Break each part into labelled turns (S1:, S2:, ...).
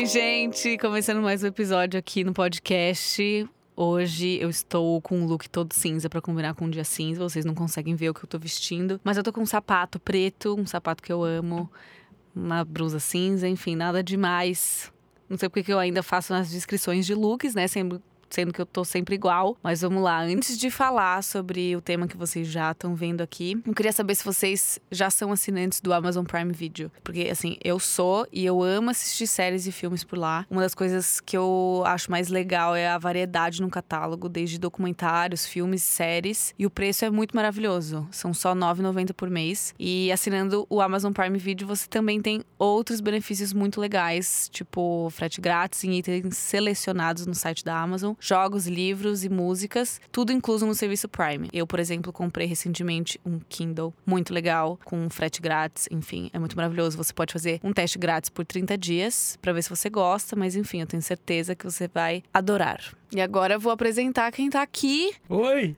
S1: Oi, gente! Começando mais um episódio aqui no podcast. Hoje eu estou com um look todo cinza para combinar com um dia cinza. Vocês não conseguem ver o que eu tô vestindo, mas eu tô com um sapato preto, um sapato que eu amo, uma blusa cinza, enfim, nada demais. Não sei porque que eu ainda faço nas descrições de looks, né? Sempre sendo que eu tô sempre igual. Mas vamos lá, antes de falar sobre o tema que vocês já estão vendo aqui, eu queria saber se vocês já são assinantes do Amazon Prime Video. Porque, assim, eu sou e eu amo assistir séries e filmes por lá. Uma das coisas que eu acho mais legal é a variedade no catálogo, desde documentários, filmes, séries. E o preço é muito maravilhoso. São só R$ 9,90 por mês. E assinando o Amazon Prime Video, você também tem outros benefícios muito legais, tipo frete grátis em itens selecionados no site da Amazon jogos, livros e músicas, tudo incluso no serviço Prime. Eu, por exemplo, comprei recentemente um Kindle muito legal, com frete grátis, enfim, é muito maravilhoso. Você pode fazer um teste grátis por 30 dias para ver se você gosta, mas enfim, eu tenho certeza que você vai adorar. E agora eu vou apresentar quem tá aqui.
S2: Oi!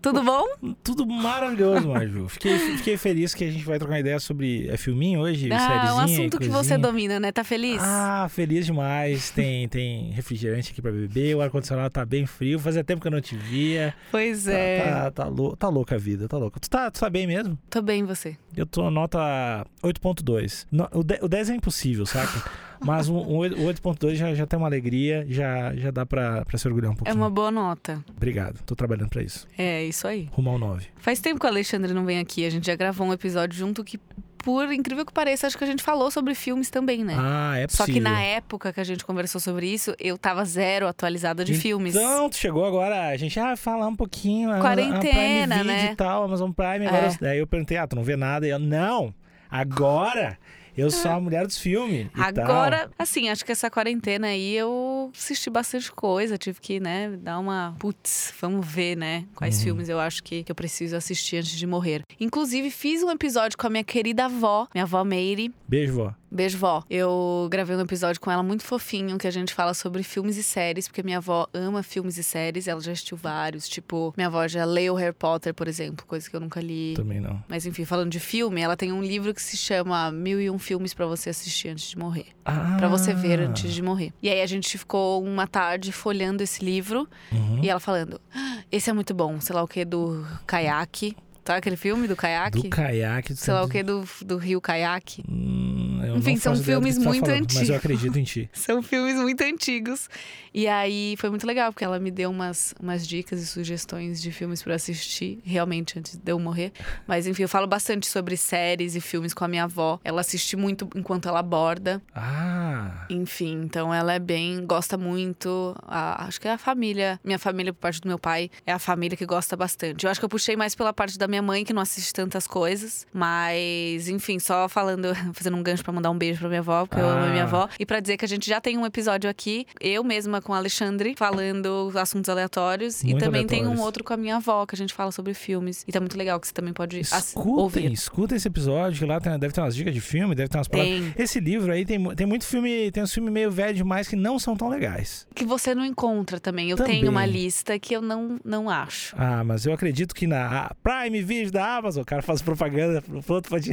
S1: Tudo bom?
S2: Tudo maravilhoso, Maju. Fiquei, fiquei feliz que a gente vai trocar ideia sobre é filminho hoje,
S1: ah,
S2: sériezinha,
S1: um assunto que você domina, né? Tá feliz?
S2: Ah, feliz demais. Tem, tem refrigerante aqui pra beber, o ar-condicionado tá bem frio. Fazia tempo que eu não te via.
S1: Pois
S2: Tá-
S1: é.
S2: Tá, tá, lou- tá louca a vida, tá louca. Tu tá, tu tá bem mesmo?
S1: Tô bem, você.
S2: Eu tô nota 8.2. No- O, de- o 10 é impossível, saca? Mas um, um 8.2 já, já tem uma alegria, já, já dá pra, pra se orgulhar um
S1: É
S2: pouquinho.
S1: uma boa nota.
S2: Obrigado, tô trabalhando pra isso.
S1: É, isso aí.
S2: Rumo ao 9.
S1: Faz tempo que o Alexandre não vem aqui. A gente já gravou um episódio junto que, por incrível que pareça, acho que a gente falou sobre filmes também, né?
S2: Ah, é
S1: Só
S2: possível.
S1: que na época que a gente conversou sobre isso, eu tava zero atualizada de filmes.
S2: Então, tu chegou agora, a gente, ah, falar um pouquinho. a- a
S1: Quarentena,
S2: Prime Video
S1: né?
S2: e tal, Amazon Prime. Agora,
S1: É.
S2: eu- daí eu perguntei, ah, tu não vê nada? E eu, não, agora eu sou a mulher dos filmes. e
S1: Agora, assim, acho que essa quarentena aí eu assisti bastante coisa. Tive que, né, dar uma. Putz, vamos ver, né? Quais
S2: Uhum.
S1: filmes eu acho que, que eu preciso assistir antes de morrer. Inclusive, fiz um episódio com a minha querida avó, minha avó Meire.
S2: Beijo, vó.
S1: Beijo, vó. Eu gravei um episódio com ela muito fofinho, que a gente fala sobre filmes e séries, porque minha avó ama filmes e séries, ela já assistiu vários. Tipo, minha avó já leu Harry Potter, por exemplo, coisa que eu nunca li.
S2: Também não.
S1: Mas enfim, falando de filme, ela tem um livro que se chama Mil e Um Filmes pra você assistir antes de morrer.
S2: Ah.
S1: Pra você ver antes de morrer. E aí a gente ficou uma tarde folhando esse livro
S2: Uhum.
S1: e ela falando: "Ah, esse é muito bom, sei lá o que, do caiaque. Sabe aquele filme do caiaque?
S2: Do caiaque.
S1: Sei lá o que, do, do rio caiaque.
S2: Hum, eu
S1: Enfim, são filmes
S2: tá
S1: muito
S2: falando, Mas
S1: antigos.
S2: eu acredito em ti.
S1: São filmes muito antigos. E aí foi muito legal, porque ela me deu umas, umas dicas e sugestões de filmes pra eu assistir, realmente, antes de eu morrer. Mas enfim, eu falo bastante sobre séries e filmes com a minha avó. Ela assiste muito enquanto ela borda.
S2: Ah.
S1: Enfim, então ela é bem, gosta muito. a- acho que é a família, minha família por parte do meu pai, é a família que gosta bastante. Eu acho que eu puxei mais pela parte da minha mãe, que não assiste tantas coisas. Mas, enfim, só falando, fazendo um gancho pra mandar um beijo pra minha avó, porque eu amo a minha
S2: Ah.
S1: avó. E pra dizer que a gente já tem um episódio aqui, eu mesma com o Alexandre, falando assuntos aleatórios. e
S2: Muito
S1: também tem um
S2: aleatórios.
S1: outro com a minha avó, que a gente fala sobre filmes. E tá muito legal, que você também pode
S2: Escutem,
S1: ouvir.
S2: escuta esse episódio, que lá tem- deve ter umas dicas de filme, deve ter umas palavras.
S1: Tem.
S2: Esse livro aí tem, tem muito filme, tem uns filmes meio velho demais que não são tão legais.
S1: Que você não encontra também. Eu
S2: Também.
S1: tenho uma lista que eu não, não acho.
S2: Ah, mas eu acredito que na Prime Video da Amazon, o cara faz propaganda pro outro pode...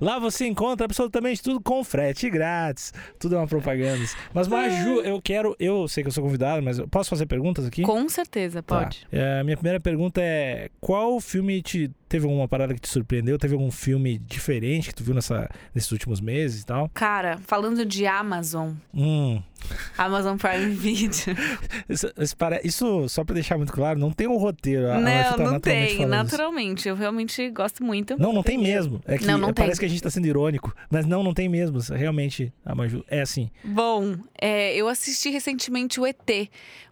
S2: Lá você encontra absolutamente tudo com frete grátis. Tudo é uma propaganda. Mas, Maju, eu quero. Eu sei que eu sou convidado, mas eu posso fazer perguntas aqui?
S1: Com certeza,
S2: Tá.
S1: pode.
S2: É, a minha primeira pergunta é: qual filme te. Teve alguma parada que te surpreendeu? Teve algum filme diferente que tu viu nessa, nesses últimos meses e tal?
S1: Cara, falando de Amazon,
S2: Hum.
S1: Amazon Prime Video.
S2: Isso, isso só pra deixar muito claro, não tem um roteiro.
S1: não,
S2: tá
S1: não tem.
S2: falando.
S1: Naturalmente. Eu realmente gosto muito.
S2: Não, não tem mesmo. É que
S1: Não, não
S2: parece
S1: tem.
S2: que a gente tá sendo irônico. Mas não, não tem mesmo. Realmente, a Maju é assim.
S1: Bom, é, eu assisti recentemente o ET,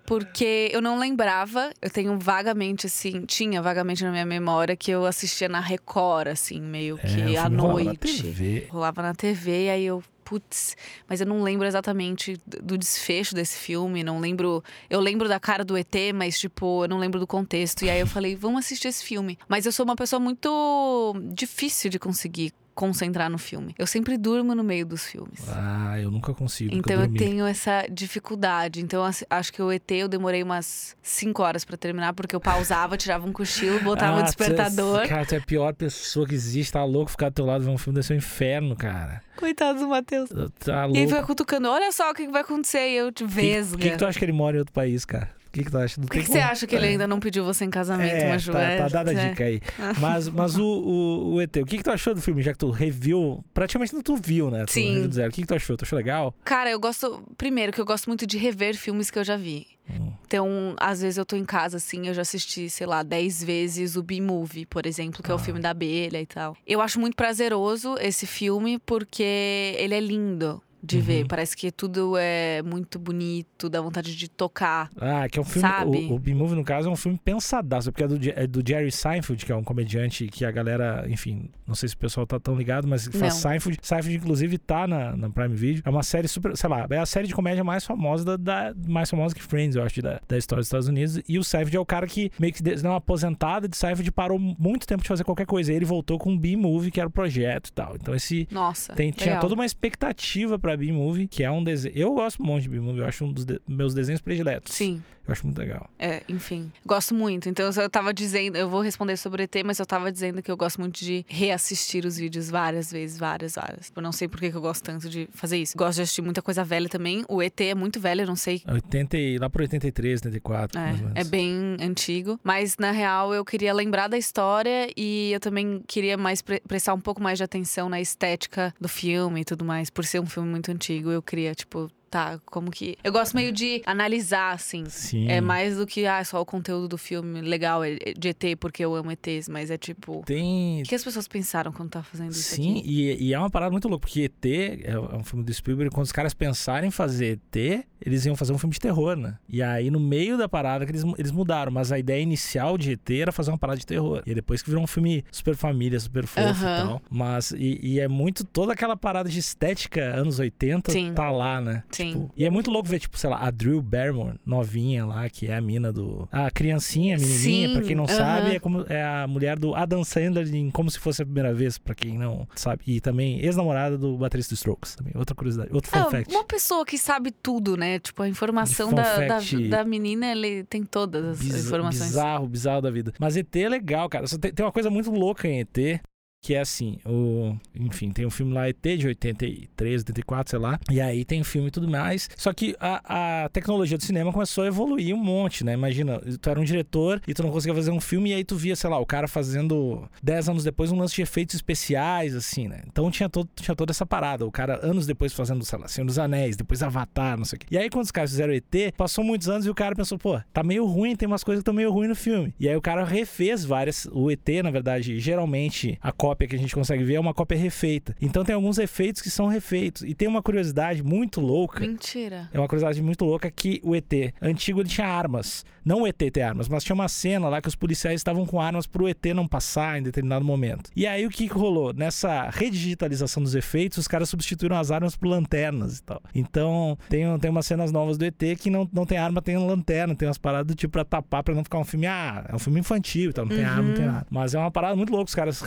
S1: porque eu não lembrava, eu tenho vagamente, assim, tinha vagamente na minha memória que eu assistia na Record, assim, meio
S2: É,
S1: que à
S2: filme rolava na
S1: noite.
S2: TV.
S1: Rolava na TV, e aí eu. Putz, mas eu não lembro exatamente do desfecho desse filme, não lembro. Eu lembro da cara do ET, mas, tipo, eu não lembro do contexto. E aí eu falei, vamos assistir esse filme. Mas eu sou uma pessoa muito difícil de conseguir concentrar no filme. Eu sempre durmo no meio dos filmes.
S2: Ah, eu nunca consigo.
S1: Então eu
S2: dormi.
S1: tenho essa dificuldade. Então assim, acho que o ET eu demorei umas 5 horas pra terminar, porque eu pausava, tirava um cochilo, botava o
S2: Ah,
S1: despertador.
S2: Tu, é- cara, tu é a pior pessoa que existe. Tá louco ficar do teu lado ver um filme desse é um inferno, cara.
S1: Coitado do Matheus.
S2: Tá
S1: E aí
S2: louco.
S1: fica cutucando, olha só o que que vai acontecer. E eu te
S2: Por que,
S1: vesga.
S2: por que, que tu acha que ele mora em outro país, cara? Por que, que tu acha? Não
S1: Por que,
S2: tem
S1: que você acha que ele ainda não pediu você em casamento,
S2: é,
S1: Maju?
S2: tá,
S1: É,
S2: tá dada a
S1: é.
S2: dica aí. Mas, mas o, o, o ET, o que, que tu achou do filme? Já que tu reviu, praticamente não tu viu, né? Tu
S1: Sim.
S2: zero. O que, que tu achou? Tu achou legal?
S1: Cara, eu gosto. Primeiro, que eu gosto muito de rever filmes que eu já vi.
S2: Hum.
S1: Então, às vezes eu tô em casa, assim, eu já assisti, sei lá, 10 vezes o B-Movie, por exemplo, que é o
S2: Ah.
S1: filme da abelha e tal. Eu acho muito prazeroso esse filme porque ele é lindo de
S2: Uhum.
S1: ver. Parece que tudo é muito bonito, dá vontade de tocar.
S2: Ah, que é um filme.
S1: Sabe?
S2: O, o B-Movie, no caso, é um filme pensadaço, porque é do, é do Jerry Seinfeld, que é um comediante que a galera, enfim, não sei se o pessoal tá tão ligado, mas faz
S1: Não.
S2: Seinfeld. Seinfeld, inclusive, tá na, na Prime Video. É uma série super, sei lá, é a série de comédia mais famosa da, da- mais famosa que Friends, eu acho, da, da história dos Estados Unidos. E o Seinfeld é o cara que meio que deu uma aposentada de Seinfeld parou muito tempo de fazer qualquer coisa. E ele voltou com o B-Movie, que era o projeto e tal. Então esse
S1: Nossa.
S2: tem, tinha
S1: legal.
S2: toda uma expectativa pra B-Movie, que é um desenho. Eu gosto muito de B-Movie, eu acho um dos de- meus desenhos prediletos.
S1: Sim.
S2: Eu acho muito legal.
S1: É, enfim. Gosto muito. Então, eu tava dizendo, eu vou responder sobre ET, mas eu tava dizendo que eu gosto muito de reassistir os vídeos várias vezes, várias, várias. Eu não sei por que eu gosto tanto de fazer isso. Gosto de assistir muita coisa velha também. O ET é muito velho, eu não sei.
S2: 80, e- lá por 83, 84, mais ou
S1: É,
S2: menos.
S1: é bem antigo. Mas, na real, eu queria lembrar da história e eu também queria mais pre- prestar um pouco mais de atenção na estética do filme e tudo mais. Por ser um filme muito antigo, eu queria, tipo, tá, como que. Eu gosto meio de analisar, assim.
S2: Sim.
S1: É mais do que ah, só o conteúdo do filme legal é de ET porque eu amo ETs, mas é tipo.
S2: Tem.
S1: O que as pessoas pensaram quando tá fazendo isso
S2: Sim, e, e é uma parada muito louca, porque ET é um filme do Spielberg. Quando os caras pensarem em fazer ET, eles iam fazer um filme de terror, né? E aí, no meio da parada, que eles, eles mudaram. Mas a ideia inicial de ET era fazer uma parada de terror. E depois que virou um filme super família, super fofo e
S1: Aham.
S2: tal. Mas, e, e é muito toda aquela parada de estética anos 80
S1: Sim.
S2: tá lá, né?
S1: Sim.
S2: Tipo, e é muito louco ver, tipo, sei lá, a Drew Barrymore, novinha lá, que é a mina do. A criancinha, a menininha,
S1: Sim,
S2: pra quem não
S1: aham.
S2: sabe, é, como, é a mulher do Adam Sandler em Como Se Fosse a Primeira Vez, pra quem não sabe. E também ex-namorada do baterista do Strokes. Também. Outra curiosidade, outro fun
S1: Ah,
S2: fact.
S1: uma pessoa que sabe tudo, né? Tipo, a informação da, da, da menina, ele tem todas as
S2: Biz-
S1: informações.
S2: Bizarro, bizarro da vida. Mas ET é legal, cara. Tem, tem uma coisa muito louca em ET. Que é assim, o. Enfim, tem um filme lá ET de 83, 84, sei lá. E aí tem filme e tudo mais. Só que a, a tecnologia do cinema começou a evoluir um monte, né? Imagina, tu era um diretor e tu não conseguia fazer um filme, e aí tu via, sei lá, o cara fazendo 10 anos depois um lance de efeitos especiais, assim, né? Então tinha, todo, tinha toda essa parada. O cara, anos depois, fazendo, sei lá, Senhor dos Anéis, depois Avatar, não sei o quê. E aí, quando os caras fizeram ET, passou muitos anos e o cara pensou, pô, tá meio ruim, tem umas coisas que estão meio ruim no filme. E aí o cara refez várias. O ET, na verdade, geralmente a cópia que a gente consegue ver é uma cópia refeita. Então tem alguns efeitos que são refeitos. E tem uma curiosidade muito louca.
S1: Mentira.
S2: É uma curiosidade muito louca que o ET antigo ele tinha armas. Não o ET ter armas, mas tinha uma cena lá que os policiais estavam com armas pro ET não passar em determinado momento. E aí o que, rolou? Nessa redigitalização dos efeitos, os caras substituíram as armas por lanternas e tal. Então tem, tem umas cenas novas do ET que não, não tem arma, tem lanterna, tem umas paradas do tipo pra tapar, pra não ficar um filme. Ah, é um filme infantil e tal, não tem
S1: Uhum.
S2: arma, não tem nada. Mas é uma parada muito louca os caras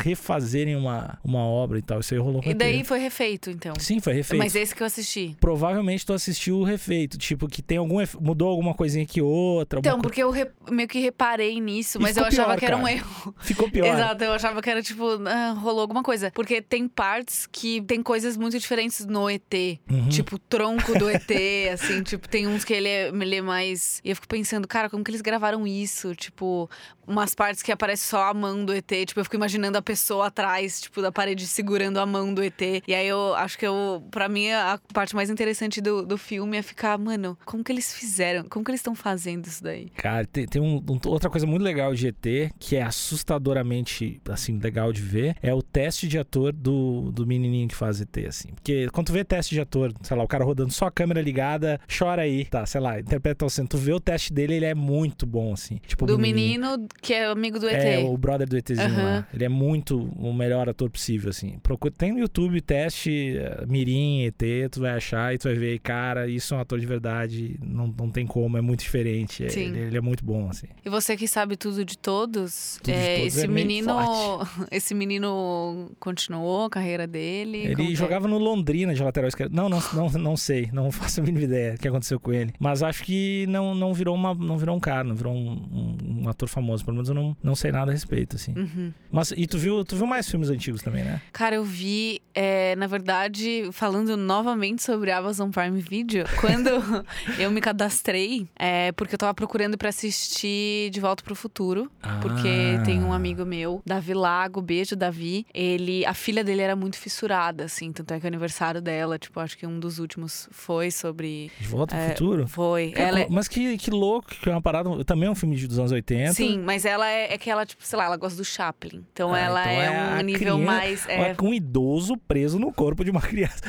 S2: refazerem uma, uma obra e tal. Isso aí rolou com
S1: E daí foi refeito, então.
S2: Sim, foi refeito
S1: Mas esse que eu assisti.
S2: provavelmente tu assistiu o refeito. Tipo, que tem algum. efe- Mudou alguma coisinha aqui outra.
S1: Então,
S2: co-
S1: porque eu re- meio que reparei nisso,
S2: E
S1: mas eu achava
S2: pior,
S1: que era um
S2: cara.
S1: erro.
S2: Ficou pior.
S1: Exato, eu achava que era tipo, ah, rolou alguma coisa. Porque tem partes que tem coisas muito diferentes no ET.
S2: Uhum.
S1: Tipo, o tronco do ET, assim, tipo, tem uns que ele é, ele é mais. E eu fico pensando, cara, como que eles gravaram isso? Tipo, umas partes que aparece só a mão do ET. Tipo, eu fico imaginando a pessoa atrás, tipo, da parede segurando a mão do ET. E aí eu acho que eu, pra mim, a parte mais interessante do, do filme é ficar, mano, como que eles fizeram? Como que eles estão fazendo isso daí?
S2: Cara, tem, tem um- um- outra coisa muito legal de ET, que é assustadoramente, assim, legal de ver, é o teste de ator do, do menininho que faz ET, assim. Porque quando tu vê teste de ator, sei lá, o cara rodando só a câmera ligada, chora aí, tá, sei lá, interpreta o centro. Tu vê o teste dele, ele é muito bom, assim. Tipo,
S1: do menino que é amigo do ET.
S2: É, o brother do ETzinho
S1: Aham.
S2: lá. Ele é muito, o melhor ator possível, assim. Procura, tem no YouTube, teste uh, Mirim, ET, tu vai achar e tu vai ver, cara, isso é um ator de verdade, não, não tem como, é muito diferente. É, ele, ele, é muito bom, assim.
S1: E você que sabe tudo de todos,
S2: Tudo de
S1: é,
S2: todos
S1: esse
S2: é
S1: menino. Esse menino continuou a carreira dele?
S2: Ele
S1: é?
S2: jogava no Londrina de lateral esquerdo. Não, não, não, não sei, não faço a mínima ideia do que aconteceu com ele. Mas acho que não, não, virou, uma, não virou um cara, não virou um, um- um ator famoso. Pelo menos eu não, não sei nada a respeito, assim.
S1: Uhum.
S2: Mas, e tu viu, tu viu mais filmes antigos também, né?
S1: Cara, eu vi, é, na verdade, falando novamente sobre Amazon Prime Video, quando eu me cadastrei, é porque eu tava procurando pra assistir De Volta pro Futuro. Porque
S2: Ah.
S1: tem um amigo meu, Davi Lago, beijo, Davi. Ele, a filha dele era muito fissurada, assim, tanto é que o aniversário dela, tipo, acho que um dos últimos foi sobre.
S2: De Volta ao
S1: É,
S2: Futuro?
S1: Foi.
S2: Cara,
S1: Ela é-
S2: Mas que, que louco, que é uma parada. Também é um filme de- dos anos 80.
S1: Sim, mas ela é, é que ela, tipo, sei lá, ela gosta do Chaplin. Então
S2: Ah,
S1: ela
S2: então
S1: é,
S2: é
S1: um
S2: a
S1: nível
S2: criança-
S1: mais. é,
S2: Um idoso preso no corpo de uma criança.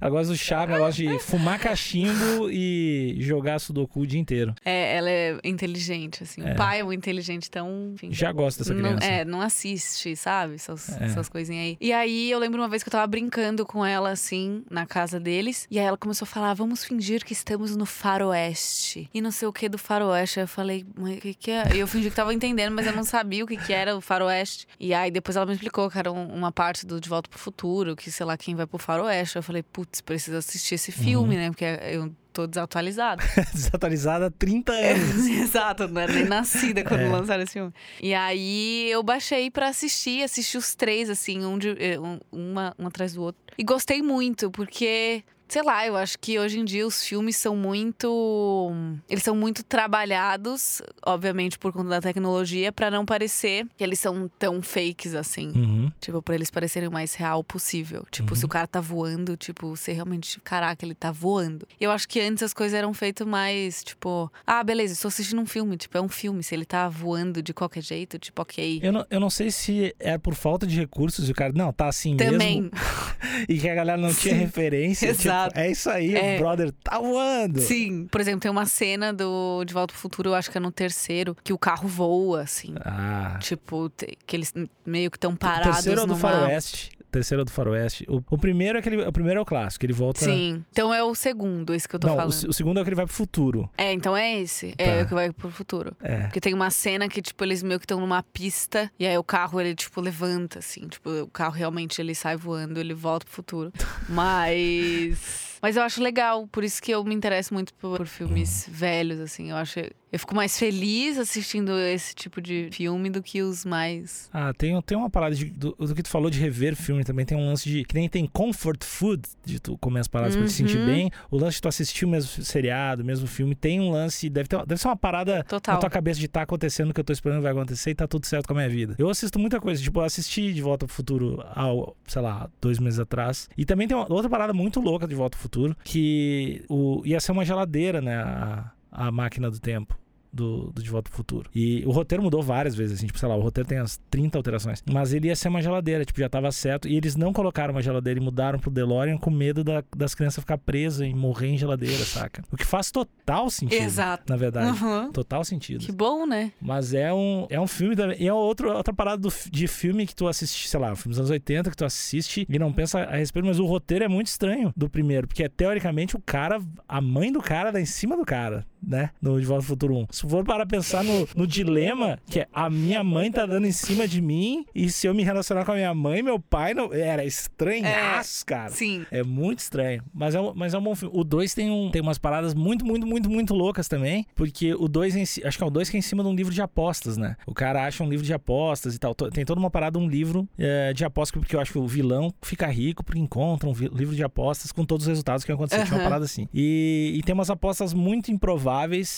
S2: Ela gosta do chá, ela gosta de fumar cachimbo e jogar sudoku o dia inteiro.
S1: É, ela é inteligente, assim.
S2: É.
S1: O pai é muito inteligente, então. Enfim,
S2: Já gosto dessa
S1: não,
S2: criança.
S1: é, não assiste, sabe? Essas,
S2: É.
S1: essas coisinhas aí. E aí eu lembro uma vez que eu tava brincando com ela, assim, na casa deles. E aí ela começou a falar: vamos fingir que estamos no faroeste. E não sei o que do faroeste. Aí eu falei, o que, que é? E eu fingi que tava entendendo, mas eu não sabia o que, que era o faroeste. E aí depois ela me explicou que era um- uma parte do De Volta pro Futuro, que sei lá quem vai pro faroeste. Eu falei, putz, preciso assistir esse filme,
S2: Uhum.
S1: né? Porque eu tô desatualizada.
S2: Desatualizada há 30 anos.
S1: Exato, não era nem nascida quando
S2: É.
S1: lançaram esse filme. E aí eu baixei pra assistir, assisti os três, assim, um, de, eh, um- uma, um atrás do outro. E gostei muito, porque. Sei lá, eu acho que hoje em dia os filmes são muito. Eles são muito trabalhados, obviamente por conta da tecnologia, pra não parecer que eles são tão fakes assim.
S2: Uhum.
S1: Tipo, pra eles parecerem o mais real possível. Tipo, se o cara tá voando, tipo, você realmente. Caraca, ele tá voando. Eu acho que antes as coisas eram feitas mais, tipo, ah, beleza, estou assistindo um filme. Tipo, é um filme. Se ele tá voando de qualquer jeito, tipo, ok.
S2: Eu não, eu não sei se é por falta de recursos e o cara, não, tá assim
S1: Também.
S2: mesmo. E que a galera não tinha
S1: Sim.
S2: referência. tipo,
S1: Exato.
S2: é isso aí,
S1: É.
S2: o brother tá voando.
S1: Sim. Por exemplo, tem uma cena do De Volta pro Futuro, eu acho que é no terceiro, que o carro voa, assim.
S2: Ah.
S1: Tipo, que eles meio que estão
S2: O
S1: parados
S2: terceiro é o do
S1: numa...
S2: Faroeste. O terceiro é o do Faroeste. O, o primeiro é aquele. O primeiro é o clássico, ele volta.
S1: Sim. Então é o segundo, esse que eu tô
S2: não, o,
S1: falando.
S2: se- o segundo é o que ele vai pro futuro.
S1: É, então é esse.
S2: Tá.
S1: É o que vai pro futuro.
S2: É.
S1: Porque tem uma cena que, tipo, eles meio que estão numa pista e aí o carro, ele, tipo, levanta, assim. Tipo, o carro realmente ele sai voando, ele volta pro futuro. Mas. Mas eu acho legal, por isso que eu me interesso muito por, por filmes velhos, assim. Eu acho. Eu fico mais feliz assistindo esse tipo de filme do que os mais.
S2: Ah, tem, tem uma parada de- do, do que tu falou de rever filme também. Tem um lance de. Que nem tem comfort food, de tu comer as paradas pra te sentir
S1: Uhum.
S2: bem. O lance de tu assistir o mesmo seriado, o mesmo filme. Tem um lance. Deve, ter, deve ser uma parada
S1: Total.
S2: na tua cabeça de tá acontecendo o que eu tô esperando que vai acontecer e tá tudo certo com a minha vida. Eu assisto muita coisa. Tipo, eu assisti De Volta pro Futuro há, sei lá, dois meses atrás. E também tem uma, outra parada muito louca de Volta pro Futuro. Que o, ia ser uma geladeira, né? A, a máquina do tempo. Do, do De Volta pro Futuro. E o roteiro mudou várias vezes, assim, tipo, sei lá, o roteiro tem as 30 alterações. Mas ele ia ser uma geladeira, tipo, já tava certo. E eles não colocaram uma geladeira e mudaram pro DeLorean com medo da- das crianças ficar presas e morrer em geladeira, saca? O que faz total sentido.
S1: Exato.
S2: Na verdade.
S1: Uhum.
S2: Total sentido.
S1: Que bom, né?
S2: Mas é um, é um filme também. E é outro, outra parada do de filme que tu assiste, sei lá, filmes dos anos 80 que tu assiste e não pensa a respeito, mas o roteiro é muito estranho do primeiro, porque é, teoricamente o cara, a mãe do cara dá em cima do cara, né? No De Volta ao Futuro 1. Se for para pensar no, no dilema, que é a minha mãe tá dando em cima de mim e se eu me relacionar com a minha mãe, meu pai não. Era estranhaço, cara.
S1: Sim.
S2: É muito estranho. Mas é, um- mas é um bom filme. O 2 tem, um, tem umas paradas muito, muito, muito, muito loucas também. Porque o 2 em si, acho que é o 2 que é em cima de um livro de apostas, né? O cara acha um livro de apostas e tal. Tem toda uma parada, um livro é, de apostas, porque eu acho que o vilão fica rico porque encontra um livro de apostas com todos os resultados que aconteceram. Tinha uma parada assim. E, e tem umas apostas muito improváveis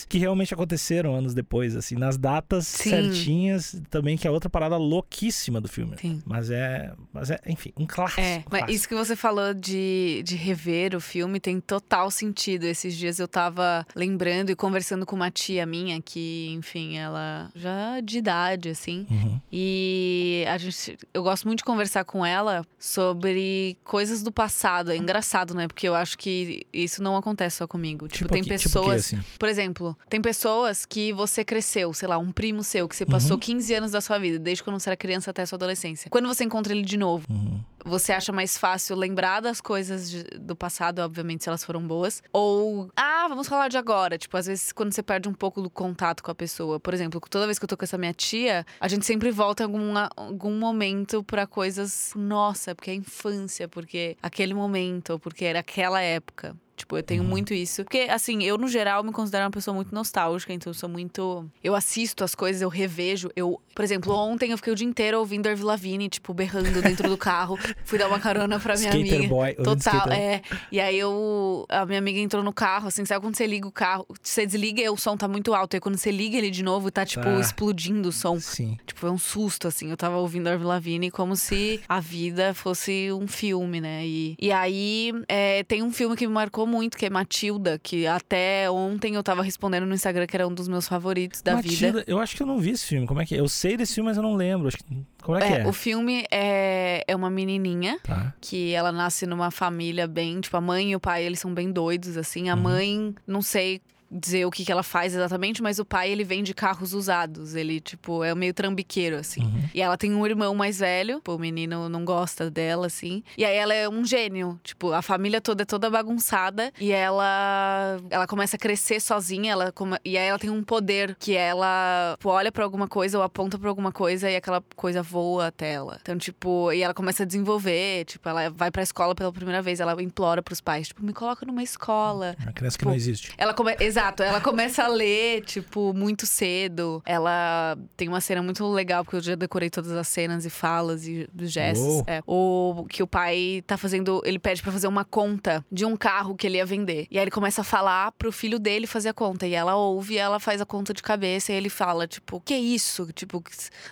S2: que realmente aconteceram anos depois, assim, nas datas
S1: Sim.
S2: certinhas também, que é outra parada louquíssima do filme.
S1: Sim.
S2: Mas é, mas é, enfim, um clássico.
S1: É,
S2: um
S1: mas
S2: clássico.
S1: isso que você falou de, de rever o filme tem total sentido. Esses dias eu tava lembrando e conversando com uma tia minha que, enfim, ela já de idade, assim.
S2: Uhum.
S1: E a gente, eu gosto muito de conversar com ela sobre coisas do passado. É engraçado, né? Porque eu acho que isso não acontece só comigo. Tipo, tem
S2: aqui-
S1: pessoas.
S2: Tipo assim?
S1: Por exemplo, tem pessoas que você cresceu, sei lá, um primo seu, que você passou
S2: Uhum.
S1: 15 anos da sua vida, desde quando você era criança até a sua adolescência. Quando você encontra ele de novo,
S2: Uhum.
S1: você acha mais fácil lembrar das coisas de- do passado, obviamente, se elas foram boas. Ou, ah, vamos falar de agora. Tipo, às vezes quando você perde um pouco do contato com a pessoa. Por exemplo, toda vez que eu tô com essa minha tia, a gente sempre volta em algum, algum momento pra coisas, nossa, porque é a infância, porque aquele momento, porque era aquela época. Tipo, eu tenho muito isso. Porque, assim, eu, no geral, me considero uma pessoa muito nostálgica, então eu sou muito. Eu assisto as coisas, eu revejo. Eu, por exemplo, ontem eu fiquei o dia inteiro ouvindo Avril Lavigne, tipo, berrando dentro do carro. Fui dar uma carona pra minha
S2: Skater
S1: amiga.
S2: boy.
S1: Total,
S2: skater-
S1: é. E aí eu. A minha amiga entrou no carro, assim, sabe quando você liga o carro? Você desliga e o som tá muito alto. E aí quando você liga ele de novo, tá, tipo,
S2: Tá.
S1: explodindo o som.
S2: Sim.
S1: Tipo, foi um susto, assim. Eu tava ouvindo a Avril Lavigne como se a vida fosse um filme, né? E, e aí, é, tem um filme que me marcou muito, que é Matilda, que até ontem eu tava respondendo no Instagram que era um dos meus favoritos da vida.
S2: Matilda, eu acho que eu não vi esse filme. Como é que é? Eu sei desse filme, mas eu não lembro. Acho que- Como é que é?
S1: o filme é, é uma menininha
S2: Tá.
S1: que ela nasce numa família bem, tipo, a mãe e o pai, eles são bem doidos, assim. A
S2: Uhum.
S1: mãe, não sei dizer o que, que ela faz exatamente, mas o pai, ele vende carros usados. Ele, tipo, é meio trambiqueiro, assim.
S2: Uhum.
S1: E ela tem um irmão mais velho, pô, o menino não gosta dela, assim. E aí ela é um gênio. Tipo, a família toda é toda bagunçada. E ela ela começa a crescer sozinha. Ela come- E aí ela tem um poder que ela tipo, olha pra alguma coisa ou aponta pra alguma coisa e aquela coisa voa até ela. Então, tipo, e ela começa a desenvolver. Tipo, ela vai pra escola pela primeira vez. Ela implora pros pais, tipo, me coloca numa escola.
S2: Criança que
S1: Tipo,
S2: não existe.
S1: Ela come... Exato, ela começa a ler, tipo, muito cedo. Ela tem uma cena muito legal, porque eu já decorei todas as cenas e falas e gestos. É, o que o pai tá fazendo, ele pede pra fazer uma conta de um carro que ele ia vender. E aí ele começa a falar pro filho dele fazer a conta. E ela ouve e ela faz a conta de cabeça. E ele fala, tipo, que isso? Tipo,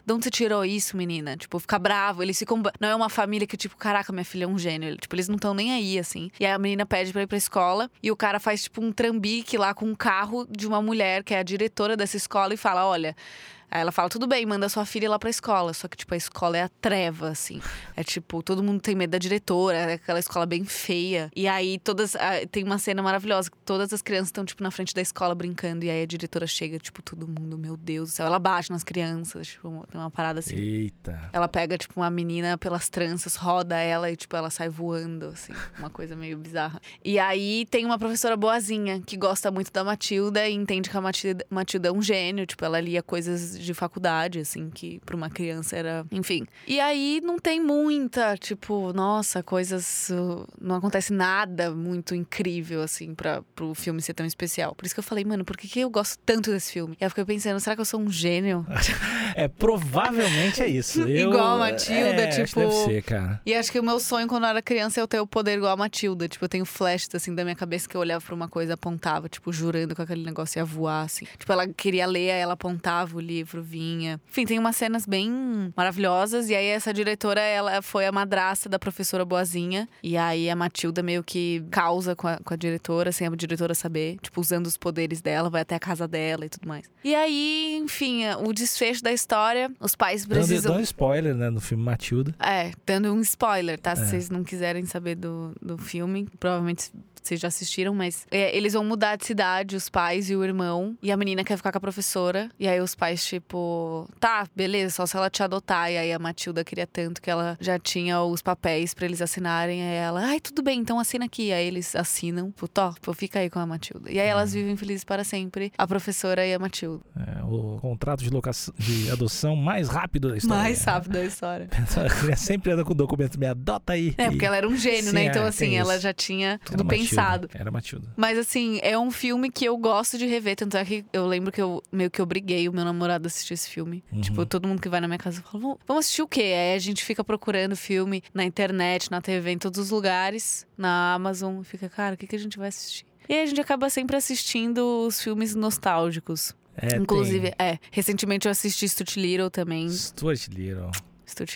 S1: de onde você tirou isso, menina? Tipo, fica bravo. Eles ficam. Não é uma família que, tipo, caraca, minha filha é um gênio. Ele- Tipo, eles não estão nem aí, assim. E aí a menina pede pra ir pra escola. E o cara faz, tipo, um trambique lá com carro de uma mulher, que é a diretora dessa escola, e fala: olha. Aí ela fala, tudo bem, manda sua filha lá pra escola. Só que, tipo, a escola é a treva, assim. É tipo, todo mundo tem medo da diretora, é aquela escola bem feia. E aí todas. ah, Tem uma cena maravilhosa, que todas as crianças estão, tipo, na frente da escola brincando. E aí a diretora chega, tipo, todo mundo, meu Deus do céu. Ela bate nas crianças, tipo, tem uma parada assim.
S2: Eita.
S1: Ela pega, tipo, uma menina pelas tranças, roda ela e, tipo, ela sai voando, assim. Uma coisa meio bizarra. E aí tem uma professora boazinha que gosta muito da Matilda e entende que a Matilda, Matilda é um gênio. Tipo, ela lia coisas de faculdade, assim, que pra uma criança era. Enfim. E aí não tem muita, tipo, nossa, coisas. uh, Não acontece nada muito incrível, assim, pra, pro filme ser tão especial. Por isso que eu falei, mano, por que, que eu gosto tanto desse filme? E aí eu fiquei pensando, será que eu sou um gênio?
S2: É, provavelmente é isso. Eu-
S1: Igual a Matilda,
S2: é, acho que
S1: tipo-
S2: Deve ser, cara.
S1: E acho que o meu sonho quando eu era criança é eu ter o poder igual a Matilda. Tipo, eu tenho flashes, assim, da minha cabeça que eu olhava pra uma coisa e apontava, tipo, jurando que aquele negócio ia voar, assim. Tipo, ela queria ler, ela apontava o livro, vinha. Enfim, tem umas cenas bem maravilhosas. E aí essa diretora, ela foi a madrasta da professora Boazinha. E aí a Matilda meio que causa com a, com a diretora, sem a diretora saber. Tipo, usando os poderes dela, vai até a casa dela e tudo mais. E aí, enfim, o desfecho da história, os pais precisam...
S2: dando spoiler, né, no filme Matilda.
S1: É, dando um spoiler, tá? Se
S2: É.
S1: vocês não quiserem saber do, do filme, provavelmente vocês já assistiram, mas é, eles vão mudar de cidade, os pais e o irmão, e a menina quer ficar com a professora. E aí os pais, tipo, tá, beleza, só se ela te adotar. E aí a Matilda queria tanto que ela já tinha os papéis pra eles assinarem. Aí ela, ai, tudo bem, então assina aqui. Aí eles assinam, tipo, top, fica aí com a Matilda. E aí elas vivem felizes para sempre, a professora e a Matilda.
S2: É, o contrato de, locação, de adoção mais rápido da história.
S1: Mais rápido da história.
S2: Ela sempre anda com o documento, me adota aí.
S1: É, porque ela era um gênio,
S2: Sim,
S1: né?
S2: é,
S1: Então, assim, ela já tinha
S2: Era
S1: tudo
S2: Matilda,
S1: pensado.
S2: Era Matilda.
S1: Mas assim, é um filme que eu gosto de rever. Tanto é que eu lembro que eu meio que obriguei o meu namorado assistir esse filme.
S2: Uhum.
S1: Tipo, todo mundo que vai na minha casa fala: "Vamos- assistir o quê? Aí a gente fica procurando filme na internet, na TV, em todos os lugares, na Amazon. Fica, cara, o que, que a gente vai assistir? E aí a gente acaba sempre assistindo os filmes nostálgicos.
S2: É,
S1: Inclusive, é. Recentemente eu assisti Stuart Little também.
S2: tem Stuart Little.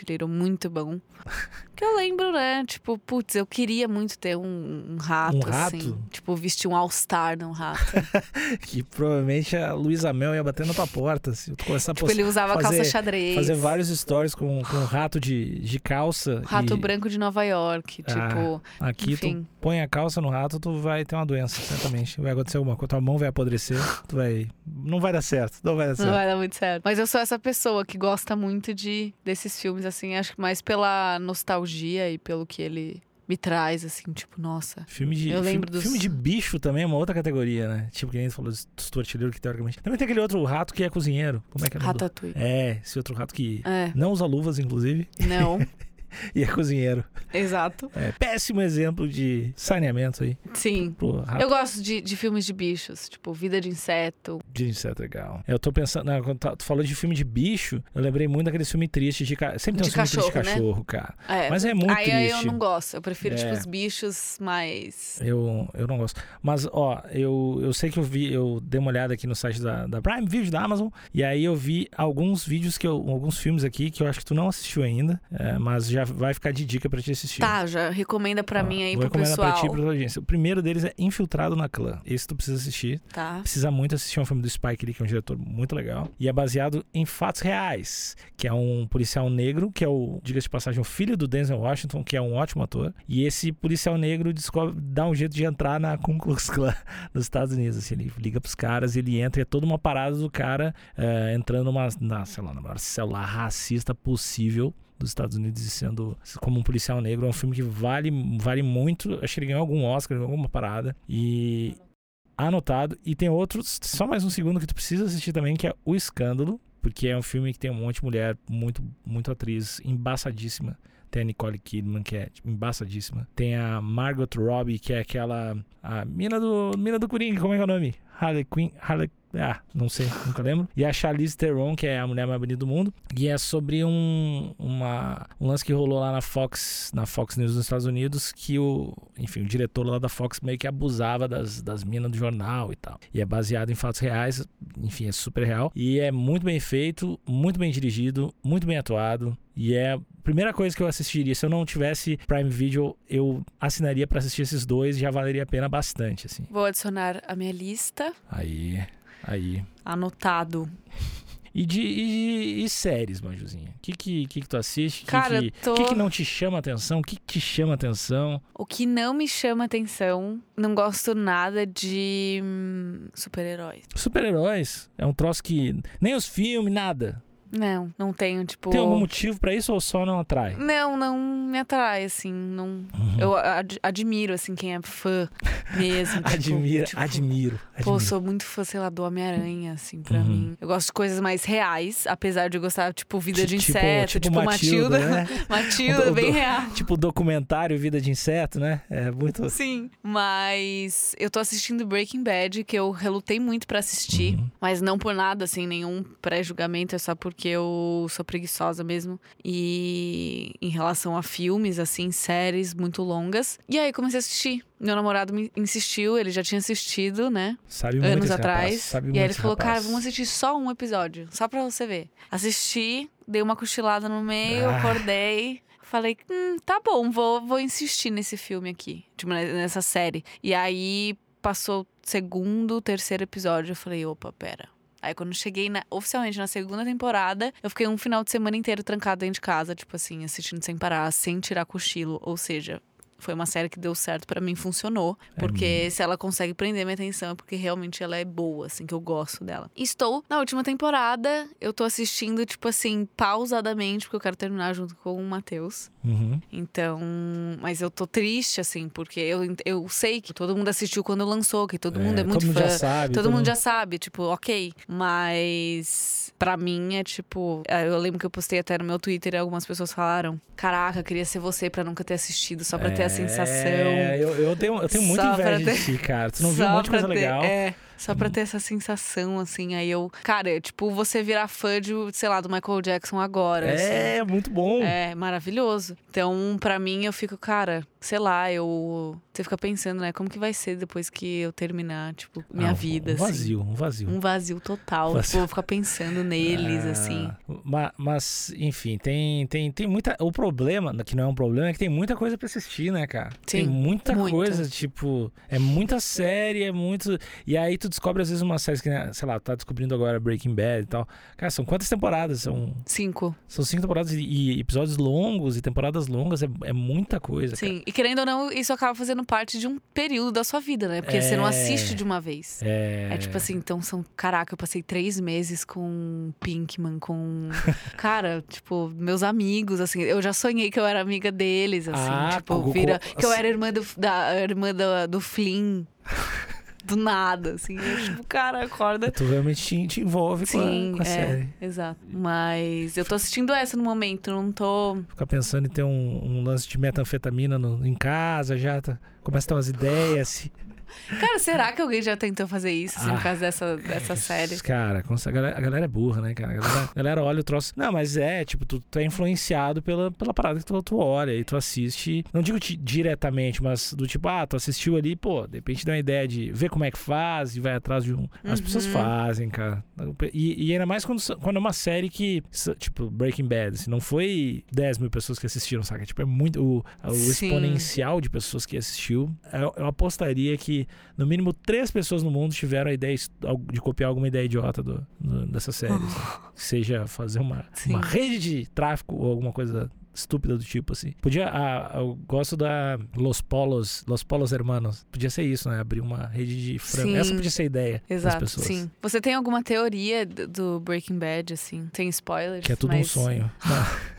S1: Little muito bom. Que eu lembro, né? Tipo, putz, eu queria muito ter um, um rato,
S2: Um rato?
S1: assim. Tipo, vestir um All-Star num rato.
S2: Que provavelmente a Luísa Mel ia bater na tua porta se tu começar a
S1: tipo,
S2: postar-
S1: ele usava
S2: fazer-
S1: calça xadrez.
S2: fazer vários stories com, com um rato de, de calça.
S1: Rato
S2: e
S1: branco de Nova York,
S2: Ah,
S1: tipo...
S2: Aqui
S1: enfim.
S2: tu põe a calça no rato, tu vai ter uma doença, certamente. Vai acontecer alguma coisa, tua mão vai apodrecer, tu vai. Não vai dar certo, não vai dar certo.
S1: Não vai dar muito certo. Mas eu sou essa pessoa que gosta muito de desses filmes, assim, acho que mais pela nostalgia e pelo que ele me traz, assim, tipo, nossa.
S2: Filme de,
S1: Eu
S2: filme,
S1: lembro dos-
S2: filme de bicho também é uma outra categoria, né? Tipo, que nem tu falou do Stuart Little, que teoricamente. Também tem aquele outro rato que é cozinheiro. Como é que é
S1: Ratatouille.
S2: É, esse outro rato que
S1: É,
S2: não usa luvas, inclusive,
S1: não,
S2: e é cozinheiro.
S1: exato.
S2: É péssimo exemplo de saneamento aí
S1: Sim. Eu gosto de, de filmes de bichos, tipo Vida de Inseto.
S2: de inseto legal. Eu tô pensando, não, quando tu falou de filme de bicho, eu lembrei muito daquele filme triste de ca... Sempre tem um
S1: De
S2: filme triste de
S1: cachorro, né?
S2: cachorro, cara.
S1: É.
S2: Mas é muito
S1: aí, aí eu
S2: triste.
S1: não gosto. Eu prefiro, tipo,
S2: É.
S1: os bichos mais.
S2: Eu, eu não gosto. Mas, ó, eu, eu sei que eu vi, eu dei uma olhada aqui no site da, da Prime Video da Amazon, e aí eu vi alguns vídeos que eu. alguns filmes aqui que eu acho que tu não assistiu ainda, é, mas já vai ficar de dica pra te assistir.
S1: Tá, já recomenda pra
S2: Ó,
S1: mim aí
S2: vou
S1: pro
S2: recomendar
S1: pessoal.
S2: pra ti e pra audiência. O primeiro deles é Infiltrado na Clã. Esse tu precisa assistir.
S1: Tá.
S2: Precisa muito assistir um filme do Spike Lee, que é um diretor muito legal. E é baseado em fatos reais, que é um policial negro, que é o, diga-se de passagem, o filho do Denzel Washington, que é um ótimo ator. E esse policial negro descobre, dá um jeito de entrar na Ku Klux Klan nos Estados Unidos. Assim, ele liga pros caras, ele entra, e é toda uma parada do cara eh, entrando numa, na, sei lá, na maior célula racista possível dos Estados Unidos e sendo como um policial negro. É um filme que vale, vale muito. Acho que ele ganhou algum Oscar, alguma parada. E anotado. E tem outros, só mais um segundo que tu precisa assistir também, que é O Escândalo, porque é um filme que tem um monte de mulher, muito, muito atriz, embaçadíssima. Tem a Nicole Kidman, que é embaçadíssima. Tem a Margot Robbie, que é aquela. A mina do, mina do Coringa, como é que é o nome? Harley Quinn. Harley, ah, não sei, nunca lembro. E a Charlize Theron, que é a mulher mais bonita do mundo. E é sobre um, uma, um lance que rolou lá na Fox, na Fox News nos Estados Unidos, que o, enfim, o diretor lá da Fox meio que abusava das, das minas do jornal e tal. E é baseado em fatos reais, enfim, é super real. E é muito bem feito, muito bem dirigido, muito bem atuado. E é a primeira coisa que eu assistiria. Se eu não tivesse Prime Video, eu assinaria pra assistir esses dois, já valeria a pena bastante, assim.
S1: Vou adicionar a minha lista.
S2: Aí, aí.
S1: Anotado.
S2: E de e, e séries, Manjuzinha? O que, que, que, que tu assiste? Que
S1: Cara,
S2: que,
S1: tô-
S2: que, que não te chama atenção? O que, que te chama atenção?
S1: O que não me chama atenção, não gosto nada de hum, super-heróis.
S2: Super-heróis. É um troço que. Nem os filmes, nada.
S1: Não, não tenho, tipo.
S2: Tem algum motivo pra isso ou só não atrai?
S1: Não, não me atrai, assim, não.
S2: Uhum.
S1: Eu ad- admiro, assim, quem é fã mesmo. tipo,
S2: Admira,
S1: tipo,
S2: admiro.
S1: Pô,
S2: admiro.
S1: sou muito fã, sei lá, do Homem-Aranha, assim, pra
S2: Uhum.
S1: mim. Eu gosto de coisas mais reais, apesar de eu gostar, tipo, vida de
S2: Tipo-
S1: inseto,
S2: tipo
S1: tipo,
S2: Matilda,
S1: Matilda.
S2: né?
S1: Matilda,
S2: do-
S1: bem real.
S2: Tipo documentário Vida de Inseto, né? É muito.
S1: Sim, mas eu tô assistindo Breaking Bad, que eu relutei muito pra assistir,
S2: Uhum.
S1: mas não por nada, assim, nenhum pré-julgamento, é só porque eu sou preguiçosa mesmo. E em relação a filmes, assim, séries muito longas. E aí comecei a assistir. Meu namorado me insistiu, ele já tinha assistido, né?
S2: Sabe muito
S1: anos atrás.
S2: rapaz,
S1: e aí ele falou,
S2: rapaz.
S1: cara, vamos assistir só um episódio, só pra você ver. Assisti, dei uma cochilada no meio,
S2: Ah.
S1: acordei. Falei, hum, tá bom, vou, vou insistir nesse filme aqui, tipo, ne- nessa série. E aí passou o segundo, terceiro episódio, eu falei, opa, pera. Aí quando cheguei na- oficialmente na segunda temporada, eu fiquei um final de semana inteiro trancado dentro de casa, tipo assim, assistindo sem parar, sem tirar cochilo. Ou seja, foi uma série que deu certo pra mim, funcionou.
S2: É
S1: Porque se ela consegue prender minha atenção é porque realmente ela é boa, assim, que eu gosto dela. Estou na última temporada, eu tô assistindo, tipo assim, pausadamente, porque eu quero terminar junto com o Matheus.
S2: Uhum.
S1: Então, mas eu tô triste, assim, porque eu, eu sei que todo mundo assistiu quando lançou, que todo mundo é, muito
S2: todo mundo
S1: fã.
S2: já sabe.
S1: Todo mundo já sabe, tipo, ok. Mas pra mim é tipo. Eu lembro que eu postei até no meu Twitter e algumas pessoas falaram: Caraca, queria ser você pra nunca ter assistido, só pra ter a sensação.
S2: É, eu, eu tenho, eu tenho muita
S1: Só pra
S2: inveja de
S1: ter-
S2: ti, cara. Tu não viu um
S1: só
S2: monte de coisa
S1: ter-
S2: legal.
S1: É, Só pra ter essa sensação, assim. Aí eu. Cara, é tipo, você virar fã de, sei lá, do Michael Jackson agora.
S2: É,
S1: assim.
S2: muito bom.
S1: É, maravilhoso. Então, pra mim, eu fico, cara, sei lá, eu. Você fica pensando, né? Como que vai ser depois que eu terminar, tipo, minha
S2: Ah,
S1: vida,
S2: um
S1: assim.
S2: vazio, um vazio.
S1: Um vazio total.
S2: Vazio.
S1: Tipo, eu vou ficar pensando neles,
S2: Ah,
S1: assim.
S2: ma- Mas, enfim, tem, tem, tem muita. O problema, que não é um problema, é que tem muita coisa pra assistir, né, cara? tem
S1: Sim,
S2: muita,
S1: muita.
S2: coisa, tipo, é muita série, é muito. E aí tu descobre, às vezes, uma série que, né, sei lá, tá descobrindo agora Breaking Bad e tal. Cara, são quantas temporadas? São,
S1: Cinco.
S2: são cinco temporadas e, e episódios longos e temporadas longas, é, é muita coisa.
S1: Sim. E querendo ou não, isso acaba fazendo parte de um período da sua vida, né? Porque você não
S2: É.
S1: assiste de uma vez.
S2: Cara. É...
S1: É tipo assim, então são. Caraca, eu passei três meses com Pinkman, com. Cara, tipo, meus amigos, assim. Eu já sonhei que eu era amiga deles, assim.
S2: Ah,
S1: tipo,
S2: com-
S1: vira.
S2: com-
S1: Que eu era irmã do, da, irmã do, do Flynn. Do nada, assim. Eu, tipo, cara, acorda.
S2: Tu realmente te, te envolve com a-
S1: Sim,
S2: com a,
S1: é,
S2: série.
S1: exato. Mas eu tô assistindo essa no momento, não tô.
S2: Ficar pensando em ter um, um lance de metanfetamina no- em casa, já tá, começa a ter umas ideias. se-
S1: Cara, será que alguém já tentou fazer isso, assim,
S2: Ah,
S1: por causa dessa, dessa série?
S2: Cara, a galera, a galera é burra, né, cara? A galera, a galera olha o troço. Não, mas é, tipo, tu, tu é influenciado pela, pela parada que tu, tu olha e tu assiste. Não digo diretamente, mas do tipo, ah, tu assistiu ali, pô, de repente dá uma ideia de ver como é que faz e vai atrás de um. As
S1: Uhum.
S2: pessoas fazem, cara. E, e ainda mais quando, quando é uma série que, tipo, Breaking Bad, assim, não foi 10 mil pessoas que assistiram, saca? Tipo, é muito. O, o exponencial de pessoas que assistiu. Eu, eu apostaria que, no mínimo, três pessoas no mundo tiveram a ideia de copiar alguma ideia idiota do, do- dessa série. assim. Seja fazer uma,
S1: Sim.
S2: uma rede de tráfico ou alguma coisa estúpida do tipo, assim. Podia. ah, eu gosto da Los Polos, Los Polos Hermanos. Podia ser isso, né? Abrir uma rede de frango. Essa podia ser a ideia das
S1: Exato,
S2: pessoas.
S1: sim. Você tem alguma teoria do Breaking Bad, assim? Tem spoilers?
S2: Que é tudo um
S1: mas-
S2: sonho.